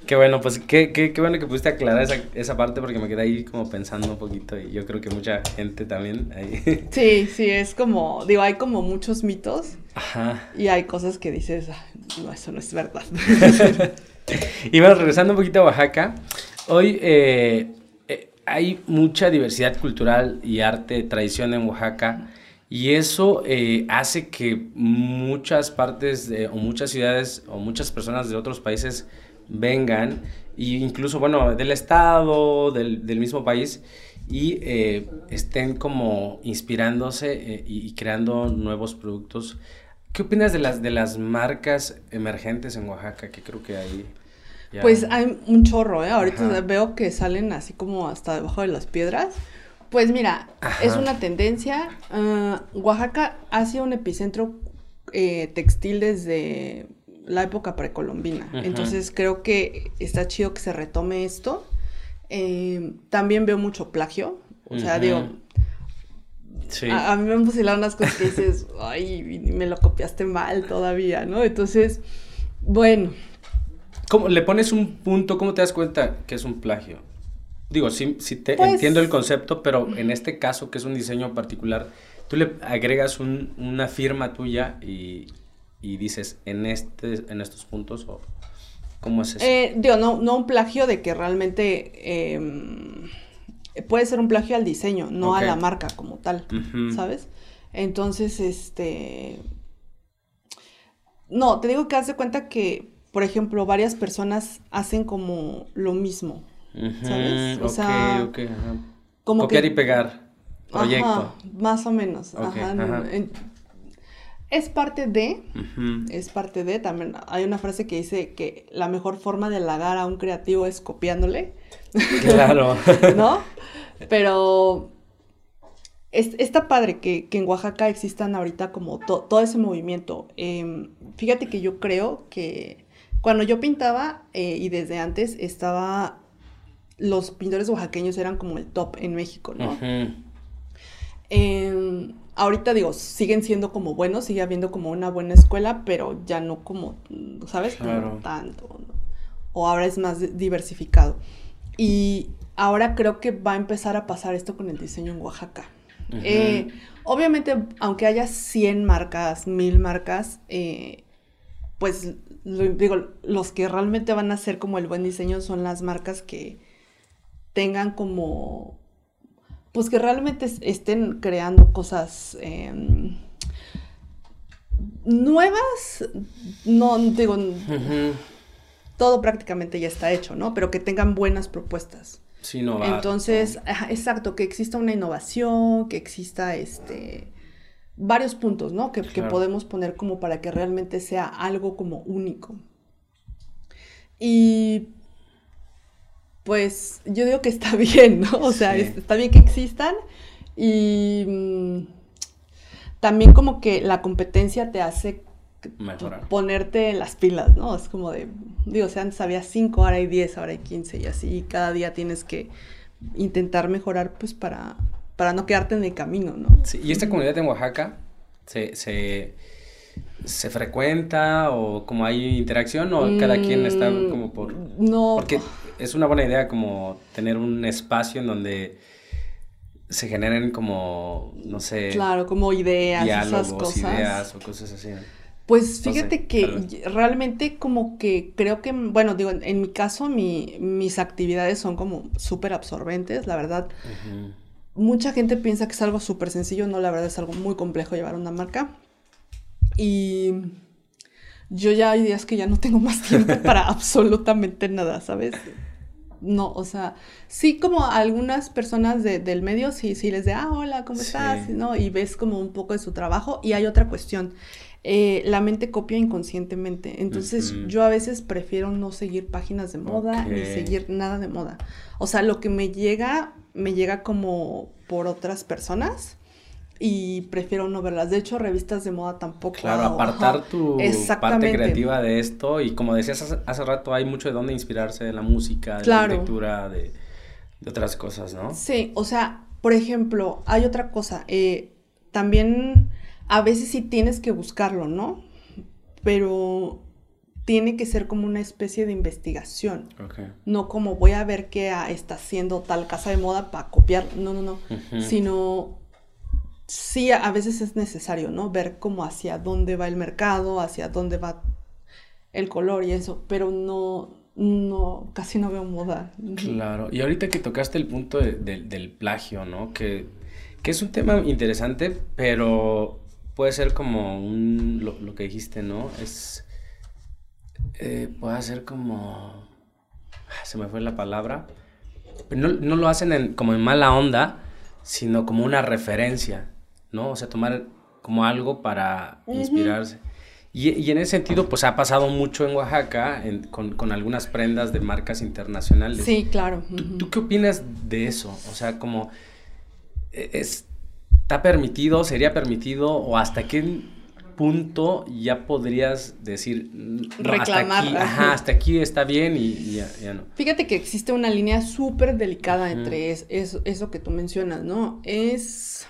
Qué bueno, pues qué, qué, qué, bueno que pudiste aclarar esa, esa, parte porque me quedé ahí como pensando un poquito y yo creo que mucha gente también ahí. [laughs] Sí, sí, es como, digo, hay como muchos mitos Ajá. y hay cosas que dices, no, eso no es verdad. [laughs] y bueno, regresando un poquito a Oaxaca, hoy eh, eh, hay mucha diversidad cultural y arte, tradición en Oaxaca. Y eso eh, hace que muchas partes de, o muchas ciudades o muchas personas de otros países vengan, e incluso, bueno, del Estado, del, mismo país, y eh, estén como inspirándose eh, y, creando nuevos productos. ¿Qué opinas de las, de las marcas emergentes en Oaxaca? Que creo que hay... Pues hay un chorro, ¿eh? Ahorita veo que salen así como hasta debajo de las piedras. Pues mira, es una tendencia. Ah, Oaxaca ha sido un epicentro eh, textil desde la época precolombina. Entonces creo que está chido que se retome esto. Eh, también veo mucho plagio. O sea, digo, a, mí me han fusilado unas cosas que dices, [laughs] ay, me lo copiaste mal todavía, ¿no? Entonces, bueno. ¿Cómo, le pones un punto, ¿cómo te das cuenta que es un plagio? Digo, sí, sí te pues entiendo el concepto, pero en este caso, que es un diseño particular, tú le agregas una firma tuya y, y dices en, este, en estos puntos o cómo es eso? Eh, digo, no, no un plagio de que realmente em, puede ser un plagio al diseño, no a la marca como tal, ¿sabes? Entonces, este... No, te digo que haz de cuenta que, por ejemplo, varias personas hacen como lo mismo, ¿sabes? O sea, como copiar y pegar. Proyecto. más o menos. ajá. Es parte de, es parte de, también hay una frase que dice que la mejor forma de halagar a un creativo es copiándole. Claro. [laughs] ¿No? Pero está padre que, en Oaxaca existan ahorita como todo ese movimiento. Em, fíjate que yo creo que cuando yo pintaba eh, y desde antes estaba los pintores oaxaqueños eran como el top en México, ¿no? Ahorita digo, siguen siendo como buenos, sigue habiendo como una buena escuela, pero ya no como, ¿sabes? Como tanto. O ahora es más diversificado. Y ahora creo que va a empezar a pasar esto con el diseño en Oaxaca. Eh, obviamente, aunque haya 100 marcas, 1000 marcas, eh, pues digo, los que realmente van a hacer como el buen diseño son las marcas que tengan como, pues que realmente estén creando cosas em, nuevas, no digo, todo prácticamente ya está hecho, ¿no? Pero que tengan buenas propuestas. Sí, no Entonces, exacto, que exista una innovación, que exista este varios puntos, ¿no? Que, podemos poner como para que realmente sea algo como único. Y pues yo digo que está [laughs] bien, ¿no? O sea, está bien que existan y mm, también como que la competencia te hace ponerte las pilas, ¿no? Es como de, digo, o sea, antes había 5, ahora hay 10, ahora hay 15 y así, y cada día tienes que intentar mejorar pues para, para no quedarte en el camino, ¿no? Sí, y esta comunidad en Oaxaca se, se, se frecuenta o como hay interacción o cada quien está mm, como por... No. Porque es una buena idea como tener un espacio en donde se generen como, no sé... Claro, como ideas, esas cosas. ideas o cosas así. Pues fíjate que realmente como que creo que, bueno, digo, en, mi caso mi, mis actividades son como súper absorbentes, la verdad mucha gente piensa que es algo súper sencillo, no, la verdad es algo muy complejo llevar una marca. Y yo ya hay días que ya no tengo más [laughs] tiempo para absolutamente nada, ¿sabes? No, o sea, sí como algunas personas del medio, sí, sí les de, ah, hola, ¿cómo estás? ¿no? Y ves como un poco de su trabajo. Y hay otra cuestión, eh, la mente copia inconscientemente. Entonces yo a veces prefiero no seguir páginas de moda ni seguir nada de moda. O sea, lo que me llega me llega como por otras personas y prefiero no verlas. De hecho, revistas de moda tampoco. Claro, apartar tu parte creativa de esto y como decías hace, rato, hay mucho de dónde inspirarse de la música, de la lectura, de, otras cosas, ¿no? Sí, o sea, por ejemplo, hay otra cosa, eh, también a veces sí tienes que buscarlo, ¿no? Pero tiene que ser como una especie de investigación. No como voy a ver qué está haciendo tal casa de moda para copiar. No, no, no. Sino sí, a veces es necesario, ¿no? Ver cómo hacia dónde va el mercado, hacia dónde va el color y eso. Pero no, no, casi no veo moda. Claro. Y ahorita que tocaste el punto del plagio, ¿no? Que, que, es un tema interesante, pero puede ser como un, lo, que dijiste, ¿no? Es eh, puede ser como... Ah, se me fue la palabra. No, no lo hacen en, como en mala onda, sino como una referencia, ¿no? O sea, tomar como algo para inspirarse. Y, y, en ese sentido, pues ha pasado mucho en Oaxaca con, con, algunas prendas de marcas internacionales. Sí, claro. ¿Tú, qué opinas de eso? O sea, como, e, ¿está permitido, sería permitido o hasta qué punto ya podrías decir reclamar hasta aquí, ajá, hasta aquí está bien y, ya, no. Fíjate que existe una línea súper delicada entre eso que tú mencionas, ¿no? Es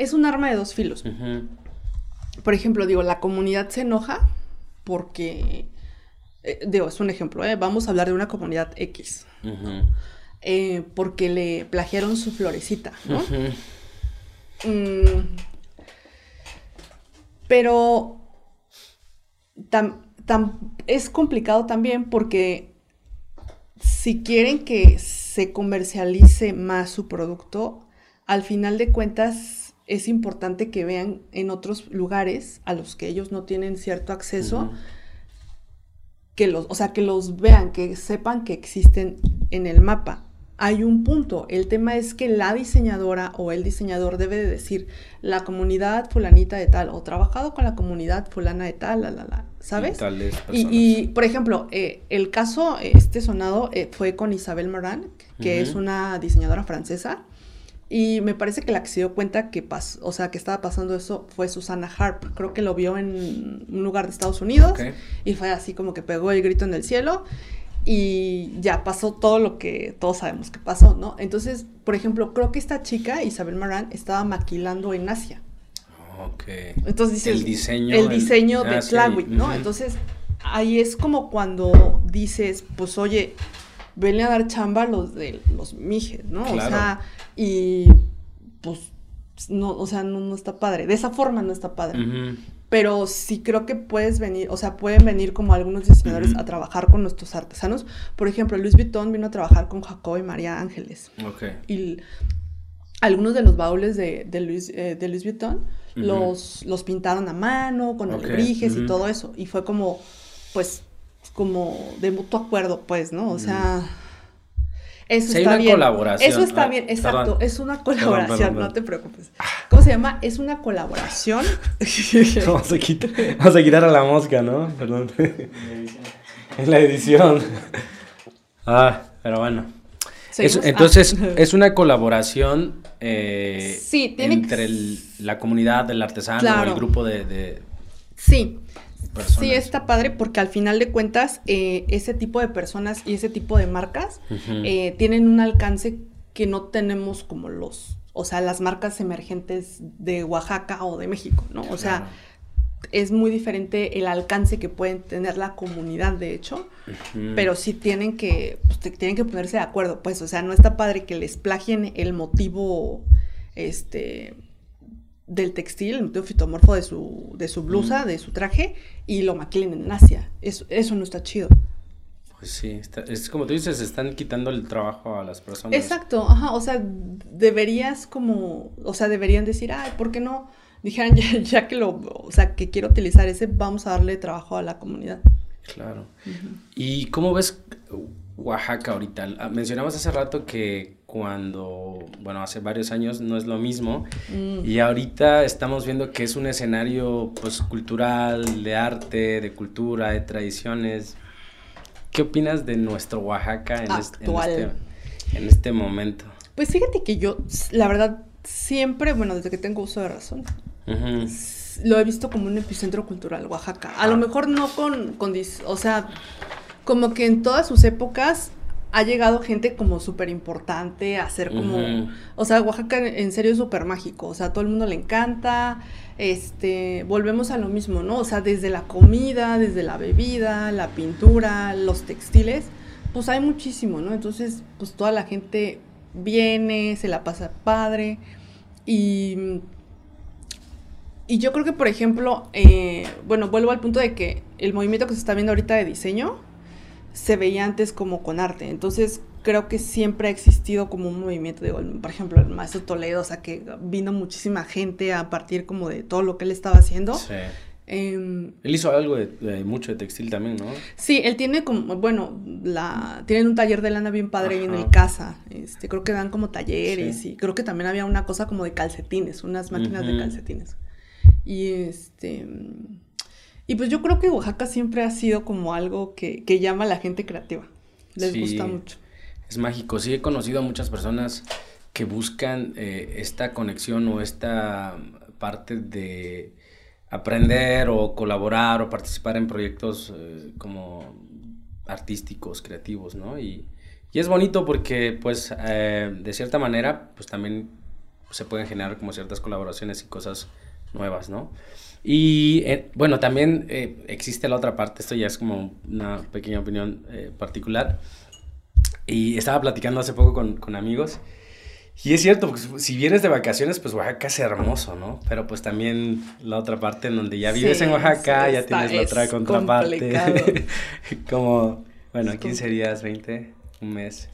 es un arma de dos filos. Por ejemplo, digo, la comunidad se enoja porque eh, digo, es un ejemplo, ¿eh? vamos a hablar de una comunidad X. Eh, porque le plagiaron su florecita, ¿no? Pero es complicado también porque si quieren que se comercialice más su producto, al final de cuentas es importante que vean en otros lugares a los que ellos no tienen cierto acceso, que los, o sea, que los vean, que sepan que existen en el mapa hay un punto. El tema es que la diseñadora o el diseñador debe de decir la comunidad fulanita de tal o trabajado con la comunidad fulana de tal, la, la, la, ¿sabes? Y, y, por ejemplo, eh, el caso, este sonado, eh, fue con Isabel Moran, que es una diseñadora francesa. Y me parece que la que se dio cuenta que pasó, o sea, que estaba pasando eso fue Susana Harp. Creo que lo vio en un lugar de Estados Unidos y fue así como que pegó el grito en el cielo y ya pasó todo lo que todos sabemos que pasó, ¿no? Entonces, por ejemplo, creo que esta chica, Isabel Marán, estaba maquilando en Asia. Ok. Entonces dices, el diseño. El diseño de ah, ¿no? Entonces, ahí es como cuando dices, pues oye, venle a dar chamba los de los mijes, ¿no? O sea, y pues no, o sea, no, está padre. De esa forma no está padre. Pero sí creo que puedes venir, o sea, pueden venir como algunos diseñadores a trabajar con nuestros artesanos. Por ejemplo, Luis Vuitton vino a trabajar con Jacob y María Ángeles. Ok. Y algunos de los baúles de, de Luis, eh, de Luis Vuitton los, los pintaron a mano, con alebrijes y todo eso. Y fue como, pues, como de mutuo acuerdo, pues, ¿no? O sea... Eso está bien. Colaboración. Eso está ah, bien, exacto. Es una colaboración, no te preocupes. ¿Cómo se llama? Es una colaboración. [laughs] vamos, a quitar, vamos a quitar a la mosca, ¿no? Perdón. Es [laughs] la edición. Ah, pero bueno. entonces, ah. [laughs] es una colaboración eh, entre la comunidad del artesano, el grupo de, Sí, Sí, está padre porque al final de cuentas eh, ese tipo de personas y ese tipo de marcas eh, tienen un alcance que no tenemos como los, o sea, las marcas emergentes de Oaxaca o de México, ¿no? O sea, es muy diferente el alcance que pueden tener la comunidad, de hecho, pero sí tienen que, pues, tienen que ponerse de acuerdo, pues, o sea, no está padre que les plagien el motivo, este del textil, el motivo fitomorfo de su, de su blusa, de su traje, y lo maquilen en Asia. Eso, eso no está chido. Pues sí, es como tú dices, están quitando el trabajo a las personas. Exacto, ajá, o sea, deberías como, o sea, deberían decir, ay, ¿por qué no? Dijeran, [laughs] ya, que lo, o sea, que quiero utilizar ese, vamos a darle trabajo a la comunidad. Claro. ¿Y cómo ves Oaxaca ahorita? Ah, mencionabas hace rato que cuando, bueno, hace varios años no es lo mismo. Mm. Y ahorita estamos viendo que es un escenario pues cultural, de arte, de cultura, de tradiciones. ¿Qué opinas de nuestro Oaxaca en, este, en, este, momento? Pues fíjate que yo, la verdad, siempre, bueno, desde que tengo uso de razón, lo he visto como un epicentro cultural, Oaxaca. A lo ah. mejor no con, con, o sea, como que en todas sus épocas ha llegado gente como súper importante a ser como, o sea, Oaxaca en serio es súper mágico, o sea, a todo el mundo le encanta, este, volvemos a lo mismo, ¿no? O sea, desde la comida, desde la bebida, la pintura, los textiles, pues hay muchísimo, ¿no? Entonces, pues toda la gente viene, se la pasa padre y... Y yo creo que, por ejemplo, eh, bueno, vuelvo al punto de que el movimiento que se está viendo ahorita de diseño, se veía antes como con arte. Entonces creo que siempre ha existido como un movimiento, digo, por ejemplo, el maestro Toledo, o sea, que vino muchísima gente a partir como de todo lo que él estaba haciendo. Sí. Em, él hizo algo de, mucho de textil también, ¿no? Sí, él tiene como, bueno, la, tienen un taller de lana bien padre en el casa. Este, creo que dan como talleres y creo que también había una cosa como de calcetines, unas máquinas de calcetines. Y este y pues yo creo que Oaxaca siempre ha sido como algo que, llama a la gente creativa. Les gusta mucho. Es mágico. Sí, he conocido a muchas personas que buscan eh, esta conexión o esta parte de aprender o colaborar o participar en proyectos eh, como artísticos, creativos, ¿no? Y, es bonito porque, pues, eh, de cierta manera, pues también se pueden generar como ciertas colaboraciones y cosas nuevas, ¿no? Y eh, bueno, también eh, existe la otra parte, esto ya es como una pequeña opinión eh, particular. Y estaba platicando hace poco con, con, amigos. Y es cierto, pues, si vienes de vacaciones, pues Oaxaca es hermoso, ¿no? Pero pues también la otra parte en donde ya vives en Oaxaca, ya tienes la otra contraparte. [laughs] como, bueno, 15 días, 20, un mes.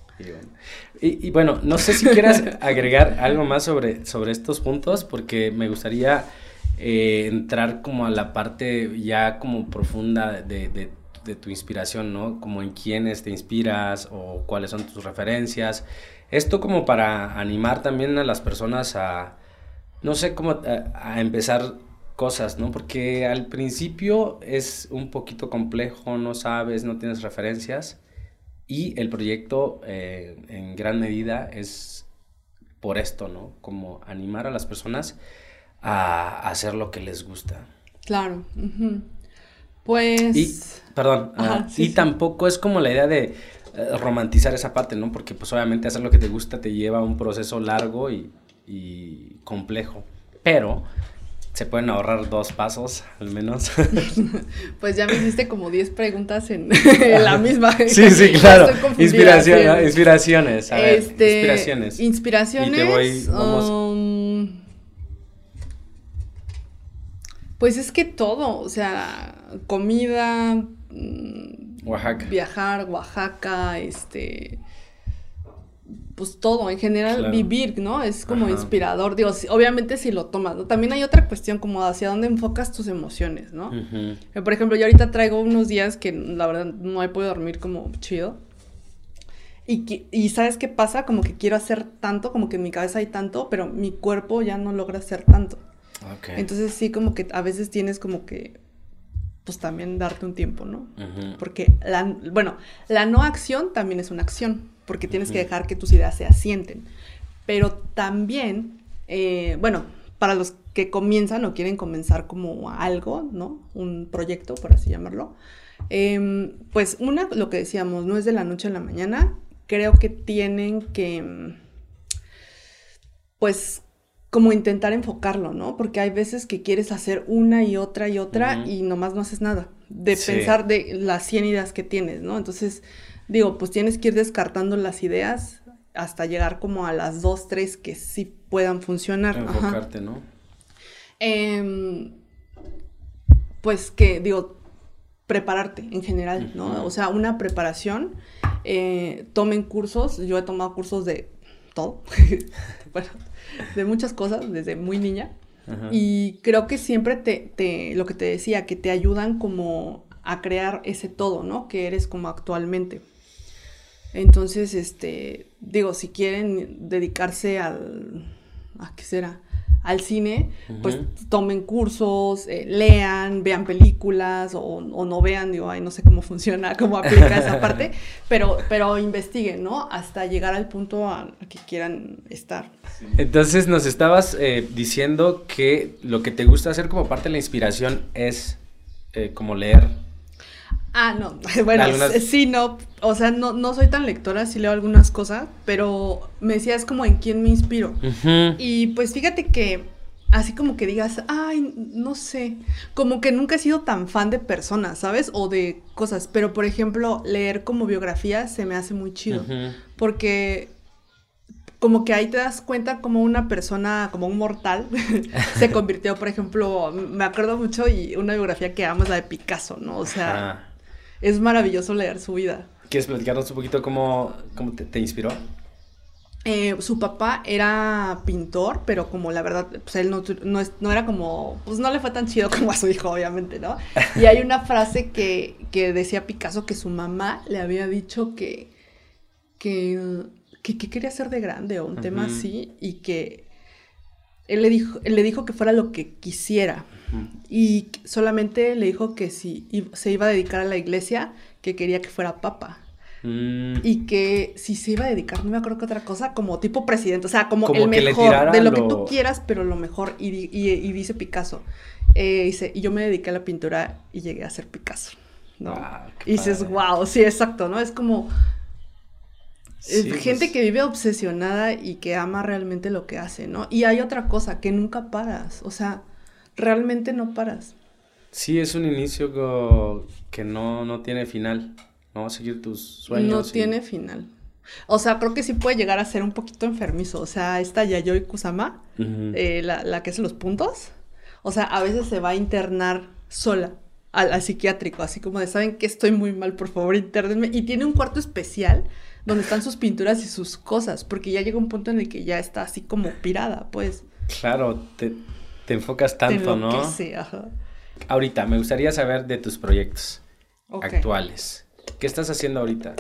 Y bueno. no sé si quieras [laughs] agregar algo más sobre, sobre estos puntos, porque me gustaría eh, entrar como a la parte ya como profunda de, de, tu inspiración, ¿no? Como en quiénes te inspiras o cuáles son tus referencias. Esto como para animar también a las personas a, no sé, cómo a, empezar cosas, ¿no? Porque al principio es un poquito complejo, no sabes, no tienes referencias y el proyecto eh, en gran medida es por esto, ¿no? Como animar a las personas a hacer lo que les gusta. Claro. Pues... Y, perdón, ah, y tampoco es como la idea de eh, romantizar esa parte, ¿no? Porque pues obviamente hacer lo que te gusta te lleva a un proceso largo y, y complejo. Pero se pueden ahorrar dos pasos, al menos. [laughs] pues ya me hiciste como 10 preguntas [laughs] en, la misma. Sí, sí, [laughs] claro. Inspiración, inspiraciones. A ver, este, inspiraciones. Inspiraciones. Y te voy, vamos. Um, pues es que todo, o sea, comida. Mm, Oaxaca. Viajar, Oaxaca, este pues todo, en general vivir, ¿no? Es como inspirador, digo, obviamente si lo tomas, ¿no? También hay otra cuestión como hacia dónde enfocas tus emociones, ¿no? Eh, por ejemplo, yo ahorita traigo unos días que la verdad no he podido dormir como chido. Y, y ¿sabes qué pasa? Como que quiero hacer tanto, como que en mi cabeza hay tanto, pero mi cuerpo ya no logra hacer tanto. Entonces sí, como que a veces tienes como que pues también darte un tiempo, ¿no? Porque la, bueno, la no acción también es una acción porque tienes que dejar que tus ideas se asienten. Pero también, eh, bueno, para los que comienzan o quieren comenzar como algo, ¿no? Un proyecto, por así llamarlo. Em, pues una, lo que decíamos, no es de la noche a la mañana. Creo que tienen que, pues, como intentar enfocarlo, ¿no? Porque hay veces que quieres hacer una y otra y otra y nomás no haces nada. De pensar de las 100 ideas que tienes, ¿no? Entonces, digo, pues tienes que ir descartando las ideas hasta llegar como a las dos, tres que sí puedan funcionar. Enfocarte, ¿no? Em, pues que, digo, prepararte en general, ¿no? O sea, una preparación, eh, tomen cursos, yo he tomado cursos de todo, [laughs] bueno, de muchas cosas desde muy niña. Y creo que siempre te, te, lo que te decía, que te ayudan como a crear ese todo, ¿no? Que eres como actualmente. Entonces, este, digo, si quieren dedicarse al, ¿a qué será? Al cine, pues tomen cursos, eh, lean, vean películas o, no vean, digo, ay, no sé cómo [laughs] funciona, cómo aplica esa parte, [laughs] pero, pero investiguen, ¿no? Hasta llegar al punto a, que quieran estar. Entonces nos estabas eh, diciendo que lo que te gusta hacer como parte de la inspiración es eh, como leer Ah, no, [laughs] bueno, sí, no, o sea, no, no soy tan lectora, sí leo algunas cosas, pero me decías como en quién me inspiro. Y pues fíjate que así como que digas, ay, no sé, como que nunca he sido tan fan de personas, ¿sabes? O de cosas, pero por ejemplo, leer como biografía se me hace muy chido, porque como que ahí te das cuenta como una persona, como un mortal, [laughs] se convirtió, por ejemplo, me acuerdo mucho y una biografía que amo es la de Picasso, ¿no? O sea es maravilloso leer su vida. ¿Quieres platicarnos un poquito cómo, cómo te, inspiró? Eh, su papá era pintor, pero como la verdad, pues él no, no, era como, pues no le fue tan chido [laughs] como a su hijo, obviamente, ¿no? Y hay una frase que, que decía Picasso que su mamá le había dicho que, que, que, quería ser de grande o un tema así y que él le dijo, él le dijo que fuera lo que quisiera. Y solamente le dijo que si se iba a dedicar a la iglesia, que quería que fuera papa. Mm. Y que si se iba a dedicar, no me acuerdo que otra cosa, como tipo presidente, o sea, como, el mejor, de lo, que tú quieras, pero lo mejor. Y, dice Picasso, eh, dice, y yo me dediqué a la pintura y llegué a ser Picasso. ¿no? Ah, y dices, wow, sí, exacto, ¿no? Es como gente pues. que vive obsesionada y que ama realmente lo que hace, ¿no? Y hay otra cosa, que nunca paras, o sea, realmente no paras. Sí, es un inicio que no, no tiene final, ¿no? Seguir tus sueños. No tiene final. O sea, creo que sí puede llegar a ser un poquito enfermizo. O sea, esta Yayoi Kusama, eh, la, la, que hace los puntos, o sea, a veces se va a internar sola al, psiquiátrico, así como de, ¿saben que estoy muy mal? Por favor, internenme. Y tiene un cuarto especial donde están sus pinturas y sus cosas, porque ya llega un punto en el que ya está así como pirada, pues. Claro, te, te enfocas tanto, ¿no? Sí, ajá. Ahorita, me gustaría saber de tus proyectos actuales. ¿Qué estás haciendo ahorita?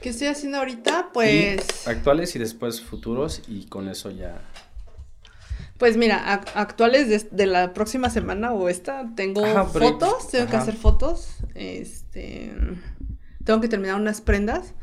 ¿Qué estoy haciendo ahorita? Pues... actuales y después futuros y con eso ya... Pues mira, actuales de, la próxima semana o esta, tengo fotos, tengo que hacer fotos. Este tengo que terminar unas prendas.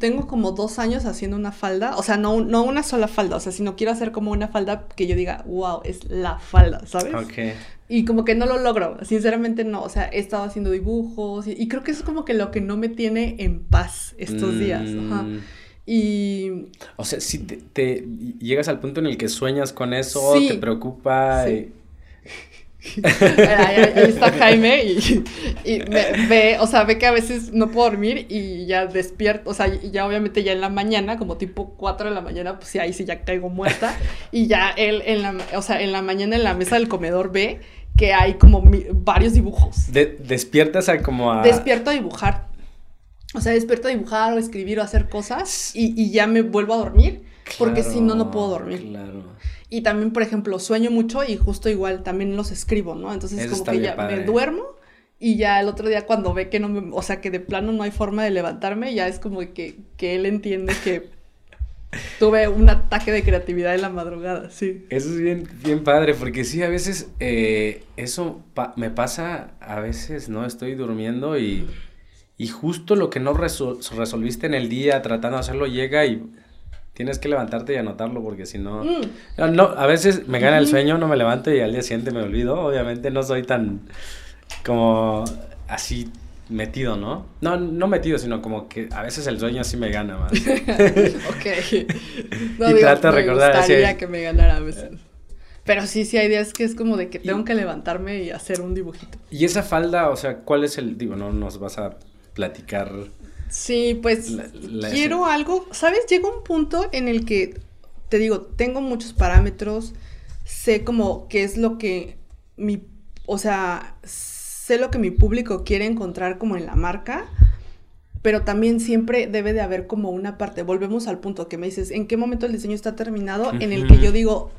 Tengo como dos años haciendo una falda, o sea, no, no una sola falda, o sea, si no quiero hacer como una falda que yo diga, wow, es la falda, ¿sabes? Ok. Y como que no lo logro, sinceramente no, o sea, he estado haciendo dibujos y, creo que eso es como que lo que no me tiene en paz estos días. Ajá. Mm. Y... O sea, si te, llegas al punto en el que sueñas con eso, te preocupa. Sí. Ahí, está Jaime y, me, ve, o sea, ve que a veces no puedo dormir y ya despierto, o sea, ya obviamente ya en la mañana, como tipo 4 de la mañana, pues ahí sí ya caigo muerta y ya él en la, o sea, en la mañana en la mesa del comedor ve que hay como varios dibujos. despiertas a como a... Despierto a dibujar. O sea, despierto a dibujar o escribir o hacer cosas y, ya me vuelvo a dormir, porque si no, no puedo dormir. Claro. Y también, por ejemplo, sueño mucho y justo igual también los escribo, ¿no? Entonces como que ya me duermo y ya el otro día cuando ve que no me, o sea, que de plano no hay forma de levantarme, ya es como que, que él entiende que [laughs] tuve un ataque de creatividad en la madrugada, sí. Eso es bien, bien padre, porque sí, a veces eh, eso me pasa, a veces, ¿no? Estoy durmiendo y y justo lo que no resolviste en el día tratando de hacerlo llega y tienes que levantarte y anotarlo porque si no, mm. no, a veces me gana el sueño, no me levanto y al día siguiente me olvido. Obviamente no soy tan como así metido, ¿no? No, no metido, sino como que a veces el sueño sí me gana más. [laughs] ok. [laughs] y trato de recordar. Me gustaría que me ganara a veces. Pero sí, sí hay días que es como de que tengo que levantarme y hacer un dibujito. Y esa falda, o sea, ¿cuál es el, digo, no nos vas a platicar. Sí, pues quiero algo, ¿sabes? Llega un punto en el que, te digo, tengo muchos parámetros, sé como qué es lo que mi, o sea, sé lo que mi público quiere encontrar como en la marca, pero también siempre debe de haber como una parte, volvemos al punto que me dices, ¿en qué momento el diseño está terminado? En el que yo digo,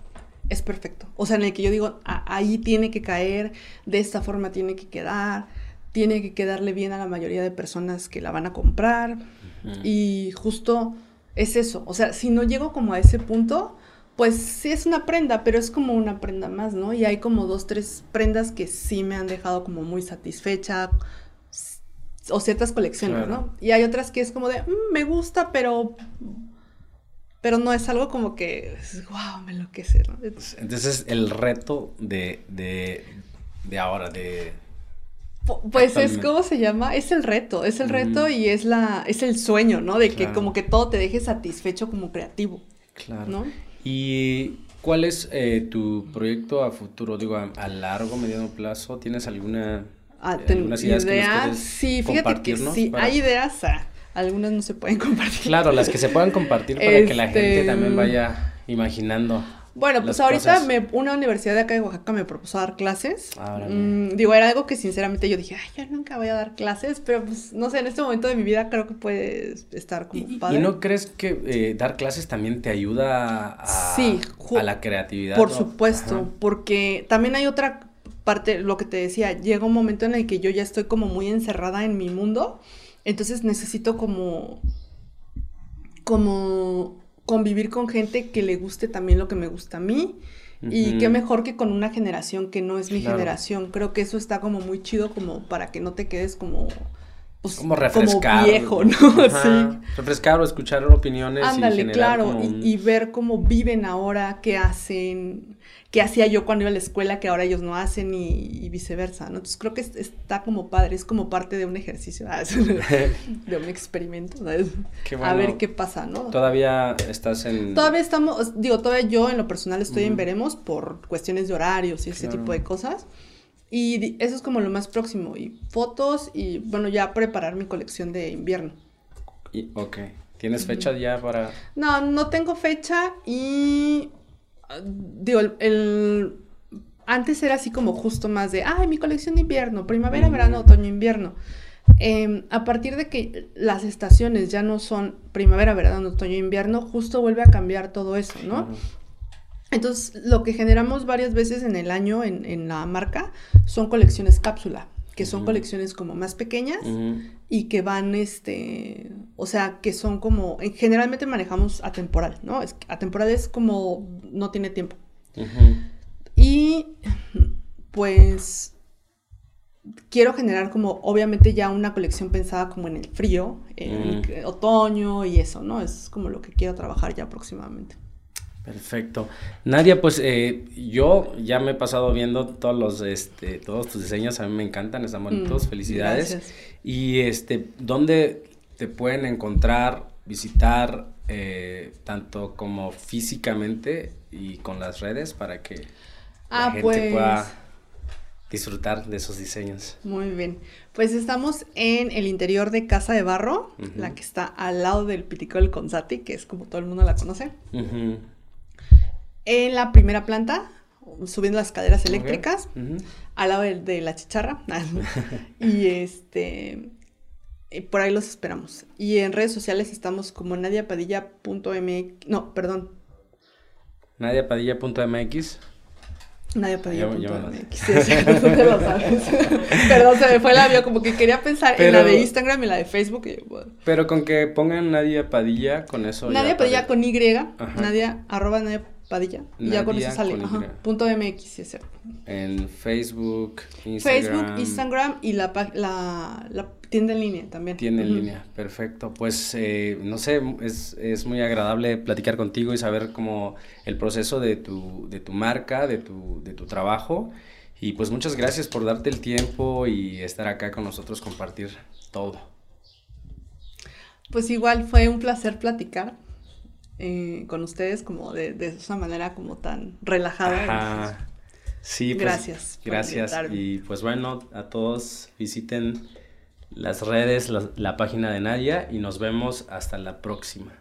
es perfecto. O sea, en el que yo digo, ahí tiene que caer, de esta forma tiene que quedar tiene que quedarle bien a la mayoría de personas que la van a comprar. Y justo es eso. O sea, si no llego como a ese punto, pues sí es una prenda, pero es como una prenda más, ¿no? Y hay como dos, tres prendas que sí me han dejado como muy satisfecha. O ciertas colecciones, ¿no? Y hay otras que es como de, mm, me gusta, pero pero no es algo como que, wow, me enloquece, ¿no? Entonces el reto de, de, de ahora, de, pues es como se llama, es el reto, es el reto y es la, es el sueño, ¿no? De que como que todo te deje satisfecho como creativo. Claro. ¿no? Y ¿cuál es eh, tu proyecto a futuro? Digo, a, largo, mediano plazo, ¿tienes alguna ah, eh, algunas ideas, que sí, fíjate que sí, hay ideas, ah, algunas no se pueden [laughs] compartir. Claro, las que se puedan compartir para que la gente también este, vaya imaginando. Bueno, pues ahorita me, una universidad de acá de Oaxaca me propuso dar clases. Ah, mm, digo, era algo que sinceramente yo dije, ay, yo nunca voy a dar clases, pero pues no sé, en este momento de mi vida creo que puede estar como ¿Y, padre. ¿Y no crees que eh, dar clases también te ayuda a, sí, a la creatividad? Por supuesto, porque también hay otra parte, lo que te decía, llega un momento en el que yo ya estoy como muy encerrada en mi mundo, entonces necesito como como convivir con gente que le guste también lo que me gusta a mí. Y qué mejor que con una generación que no es mi generación. Creo que eso está como muy chido como para que no te quedes como... Pues, como refrescar. Como viejo, ¿no? [laughs] sí. Refrescar o escuchar opiniones. Ándale, claro. y, ver cómo viven ahora, qué hacen, que hacía yo cuando iba a la escuela que ahora ellos no hacen y, viceversa, ¿no? Entonces creo que está como padre, es como parte de un ejercicio, [laughs] de un experimento, ¿sabes? a ver qué pasa, ¿no? Todavía estás en... Todavía estamos, digo, todavía yo en lo personal estoy en veremos por cuestiones de horarios y ese tipo de cosas. Y eso es como lo más próximo. Y fotos y, bueno, ya preparar mi colección de invierno. Y, ok. ¿Tienes fecha ya para...? No, no tengo fecha y digo, el, antes era así como justo más de, ay, mi colección de invierno, primavera, verano, otoño, invierno. Em, a partir de que las estaciones ya no son primavera, verano, otoño, invierno, justo vuelve a cambiar todo eso, ¿no? Entonces, lo que generamos varias veces en el año en, la marca son colecciones cápsula, que son colecciones como más pequeñas y que van, este, o sea, que son como, generalmente manejamos atemporal, ¿no? Es, atemporal es como, no tiene tiempo. Y, pues, quiero generar como, obviamente ya una colección pensada como en el frío, en el otoño y eso, ¿no? Es como lo que quiero trabajar ya próximamente. Perfecto. Nadia, pues eh, yo ya me he pasado viendo todos los, este, todos tus diseños, a mí me encantan, están bonitos, mm, felicidades. Gracias. Y este, ¿dónde te pueden encontrar, visitar, eh, tanto como físicamente y con las redes para que la ah, gente pues... pueda disfrutar de esos diseños. Muy bien. Pues estamos en el interior de Casa de Barro, la que está al lado del Piticol Consati, que es como todo el mundo la conoce. En la primera planta, subiendo las escaleras eléctricas, al lado de, la chicharra. [laughs] y este, por ahí los esperamos. Y en redes sociales estamos como nadiapadilla.mx, no, perdón. Nadiapadilla.mx. Nadia Padilla.mx. Sí, lo sabes. [laughs] Perdón, se me fue la avión, como que quería pensar en la de Instagram y la de Facebook. Pero con que pongan Nadia Padilla, con eso. Nadia Padilla con Y, Nadia, arroba Nadia Padilla. y ya con eso sale. Ajá, punto MX, sí es cierto. En Facebook, Instagram. Facebook, Instagram y la, la, la tienda en línea también. Tienda en línea, perfecto. Pues, eh, no sé, es, es, muy agradable platicar contigo y saber cómo el proceso de tu, de tu marca, de tu, de tu trabajo. Y pues muchas gracias por darte el tiempo y estar acá con nosotros, compartir todo. Pues igual fue un placer platicar eh, con ustedes como de, de, esa manera como tan relajada. Sí, pues, gracias. Gracias. Y pues bueno, a todos visiten las redes, la página de Nadia y nos vemos hasta la próxima.